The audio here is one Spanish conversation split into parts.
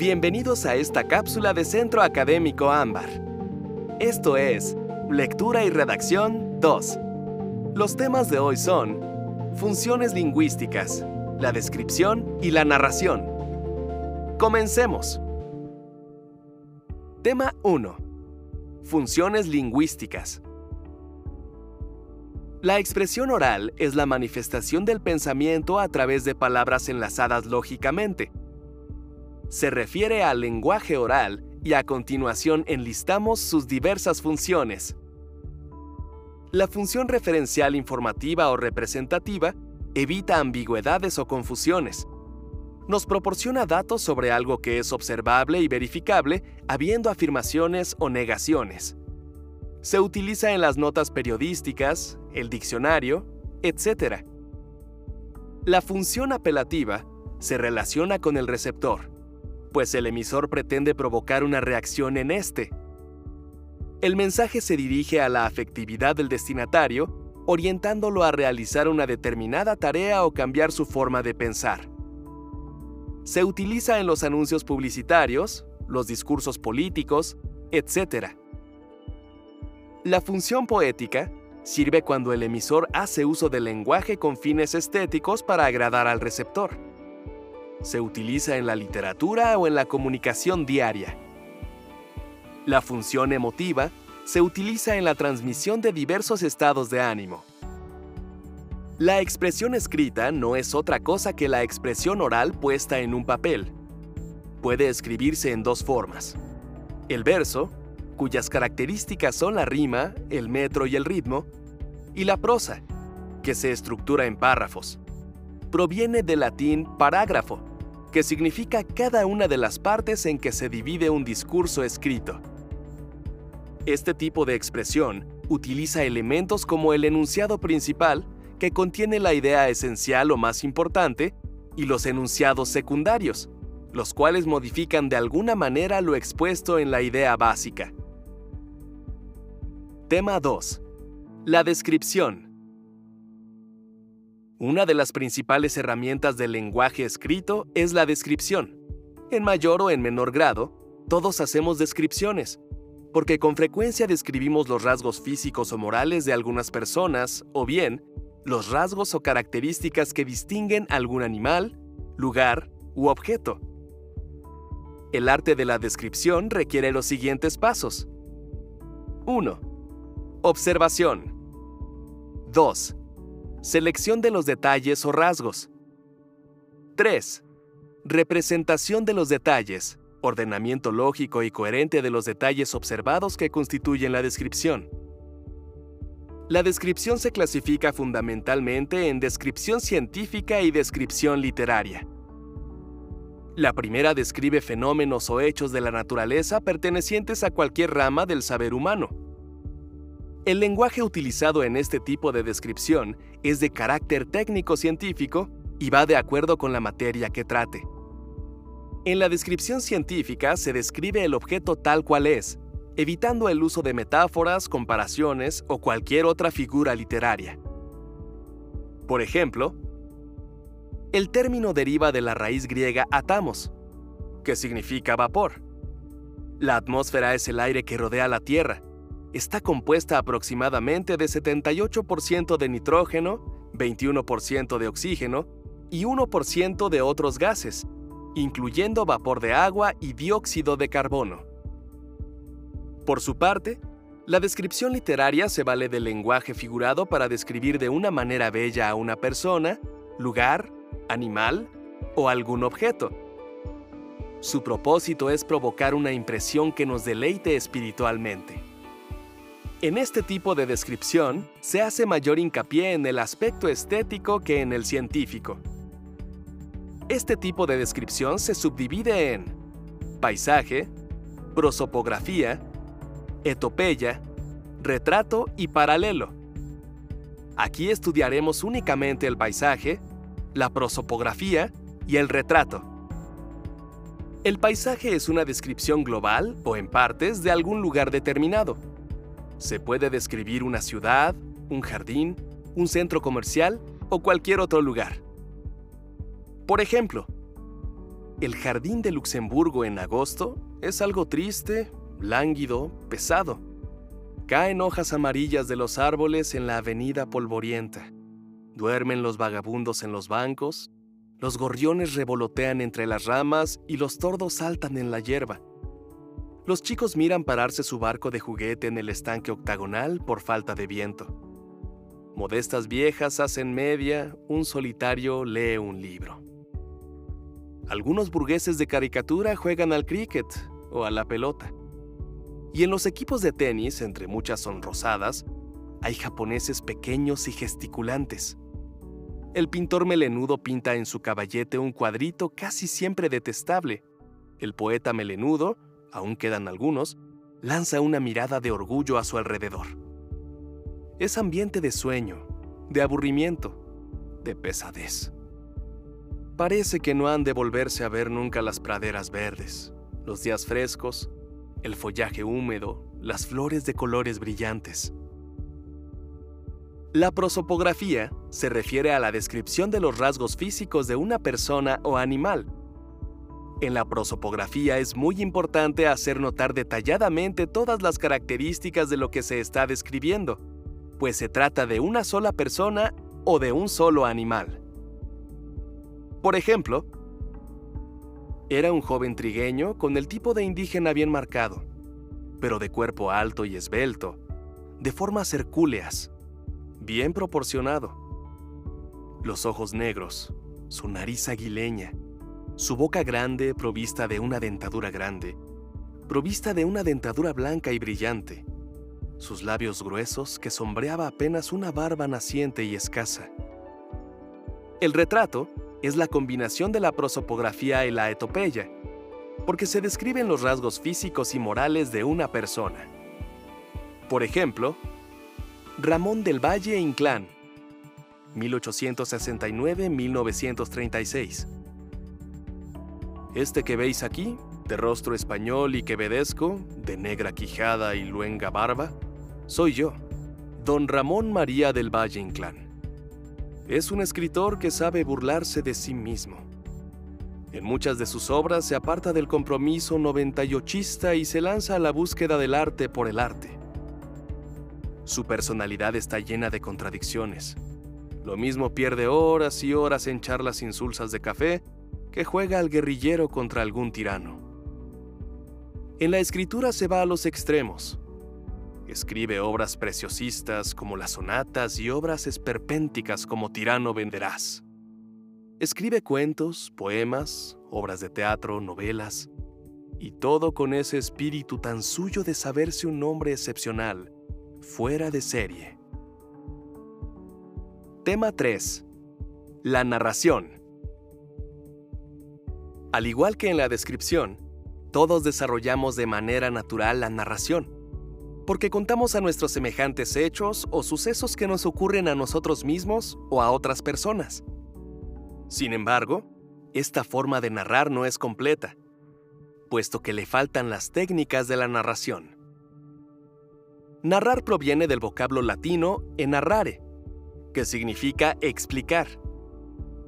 Bienvenidos a esta cápsula de Centro Académico Ámbar. Esto es Lectura y Redacción 2. Los temas de hoy son funciones lingüísticas, la descripción y la narración. Comencemos. Tema 1. Funciones lingüísticas. La expresión oral es la manifestación del pensamiento a través de palabras enlazadas lógicamente. Se refiere al lenguaje oral y a continuación enlistamos sus diversas funciones. La función referencial informativa o representativa evita ambigüedades o confusiones. Nos proporciona datos sobre algo que es observable y verificable, habiendo afirmaciones o negaciones. Se utiliza en las notas periodísticas, el diccionario, etc. La función apelativa se relaciona con el receptor, pues el emisor pretende provocar una reacción en este. El mensaje se dirige a la afectividad del destinatario, orientándolo a realizar una determinada tarea o cambiar su forma de pensar. Se utiliza en los anuncios publicitarios, los discursos políticos, etc. La función poética sirve cuando el emisor hace uso del lenguaje con fines estéticos para agradar al receptor. Se utiliza en la literatura o en la comunicación diaria. La función emotiva se utiliza en la transmisión de diversos estados de ánimo. La expresión escrita no es otra cosa que la expresión oral puesta en un papel. Puede escribirse en dos formas. El verso, cuyas características son la rima, el metro y el ritmo, y la prosa, que se estructura en párrafos. Proviene del latín parágrafo, que significa cada una de las partes en que se divide un discurso escrito. Este tipo de expresión utiliza elementos como el enunciado principal, que contiene la idea esencial o más importante, y los enunciados secundarios, los cuales modifican de alguna manera lo expuesto en la idea básica. Tema 2. La descripción. Una de las principales herramientas del lenguaje escrito es la descripción. En mayor o en menor grado, todos hacemos descripciones, porque con frecuencia describimos los rasgos físicos o morales de algunas personas, o bien, los rasgos o características que distinguen algún animal, lugar u objeto. El arte de la descripción requiere los siguientes pasos. 1 Observación. 2. Selección de los detalles o rasgos. 3. Representación de los detalles, ordenamiento lógico y coherente de los detalles observados que constituyen la descripción. La descripción se clasifica fundamentalmente en descripción científica y descripción literaria. La primera describe fenómenos o hechos de la naturaleza pertenecientes a cualquier rama del saber humano. El lenguaje utilizado en este tipo de descripción es de carácter técnico-científico y va de acuerdo con la materia que trate. En la descripción científica se describe el objeto tal cual es, evitando el uso de metáforas, comparaciones o cualquier otra figura literaria. Por ejemplo, el término deriva de la raíz griega atamos, que significa vapor. La atmósfera es el aire que rodea la Tierra, está compuesta aproximadamente de 78% de nitrógeno, 21% de oxígeno y 1% de otros gases, incluyendo vapor de agua y dióxido de carbono. Por su parte, la descripción literaria se vale del lenguaje figurado para describir de una manera bella a una persona, lugar, animal o algún objeto. Su propósito es provocar una impresión que nos deleite espiritualmente. En este tipo de descripción se hace mayor hincapié en el aspecto estético que en el científico. Este tipo de descripción se subdivide en paisaje, prosopografía, etopeya, retrato y paralelo. Aquí estudiaremos únicamente el paisaje, la prosopografía y el retrato. El paisaje es una descripción global o en partes de algún lugar determinado se puede describir una ciudad, un jardín, un centro comercial o cualquier otro lugar. Por ejemplo, el jardín de Luxemburgo en agosto es algo triste, lánguido, pesado. Caen hojas amarillas de los árboles en la avenida polvorienta. Duermen los vagabundos en los bancos, los gorriones revolotean entre las ramas y los tordos saltan en la hierba. Los chicos miran pararse su barco de juguete en el estanque octagonal por falta de viento. Modestas viejas hacen media, un solitario lee un libro. Algunos burgueses de caricatura juegan al cricket o a la pelota. Y en los equipos de tenis, entre muchas sonrosadas, hay japoneses pequeños y gesticulantes. El pintor melenudo pinta en su caballete un cuadrito casi siempre detestable. El poeta melenudo, aún quedan algunos, lanza una mirada de orgullo a su alrededor. Es ambiente de sueño, de aburrimiento, de pesadez. Parece que no han de volverse a ver nunca las praderas verdes, los días frescos, el follaje húmedo, las flores de colores brillantes. La prosopografía se refiere a la descripción de los rasgos físicos de una persona o animal. En la prosopografía es muy importante hacer notar detalladamente todas las características de lo que se está describiendo, pues se trata de una sola persona o de un solo animal. Por ejemplo, era un joven trigueño con el tipo de indígena bien marcado, pero de cuerpo alto y esbelto, de formas hercúleas, bien proporcionado. Los ojos negros, su nariz aguileña, su boca grande provista de una dentadura grande, provista de una dentadura blanca y brillante, sus labios gruesos que sombreaba apenas una barba naciente y escasa. El retrato es la combinación de la prosopografía y la etopeya, porque se describen los rasgos físicos y morales de una persona. Por ejemplo, Ramón del Valle Inclán, 1869-1936. Este que veis aquí, de rostro español y quevedesco, de negra quijada y luenga barba, soy yo, don Ramón María del Valle Inclán. Es un escritor que sabe burlarse de sí mismo. En muchas de sus obras se aparta del compromiso noventayochista y se lanza a la búsqueda del arte por el arte. Su personalidad está llena de contradicciones. Lo mismo pierde horas y horas en charlas insulsas de café que juega al guerrillero contra algún tirano. En la escritura se va a los extremos. Escribe obras preciosistas como las sonatas y obras esperpénticas como Tirano venderás. Escribe cuentos, poemas, obras de teatro, novelas, y todo con ese espíritu tan suyo de saberse un hombre excepcional, fuera de serie. Tema 3. La narración. Al igual que en la descripción, todos desarrollamos de manera natural la narración, porque contamos a nuestros semejantes hechos o sucesos que nos ocurren a nosotros mismos o a otras personas. Sin embargo, esta forma de narrar no es completa, puesto que le faltan las técnicas de la narración. Narrar proviene del vocablo latino enarrare, que significa explicar.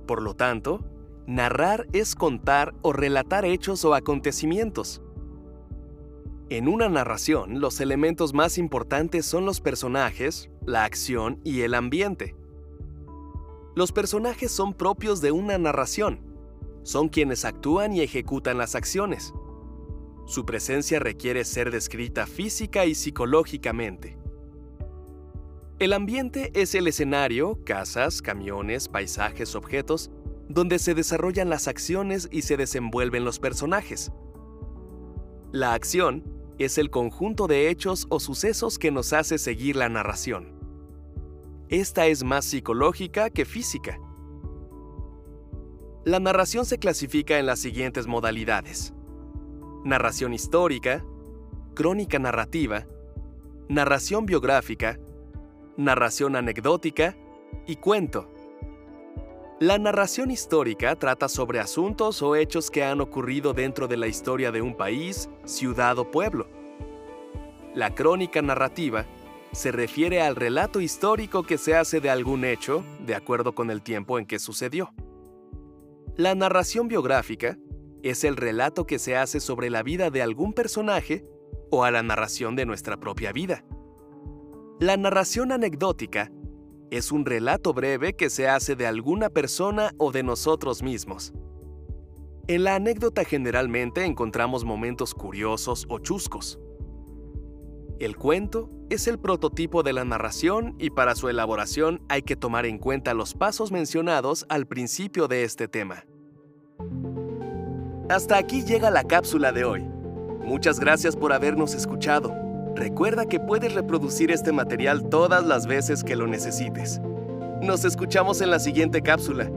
Por lo tanto, narrar es contar o relatar hechos o acontecimientos. En una narración, los elementos más importantes son los personajes, la acción y el ambiente. Los personajes son propios de una narración. Son quienes actúan y ejecutan las acciones. Su presencia requiere ser descrita física y psicológicamente. El ambiente es el escenario, casas, camiones, paisajes, objetos, donde se desarrollan las acciones y se desenvuelven los personajes. La acción es el conjunto de hechos o sucesos que nos hace seguir la narración. Esta es más psicológica que física. La narración se clasifica en las siguientes modalidades narración histórica, crónica narrativa, narración biográfica, narración anecdótica y cuento. La narración histórica trata sobre asuntos o hechos que han ocurrido dentro de la historia de un país, ciudad o pueblo. La crónica narrativa se refiere al relato histórico que se hace de algún hecho de acuerdo con el tiempo en que sucedió. La narración biográfica es el relato que se hace sobre la vida de algún personaje o a la narración de nuestra propia vida. La narración anecdótica es un relato breve que se hace de alguna persona o de nosotros mismos. En la anécdota generalmente encontramos momentos curiosos o chuscos. El cuento es el prototipo de la narración y para su elaboración hay que tomar en cuenta los pasos mencionados al principio de este tema. Hasta aquí llega la cápsula de hoy. Muchas gracias por habernos escuchado. Recuerda que puedes reproducir este material todas las veces que lo necesites. Nos escuchamos en la siguiente cápsula.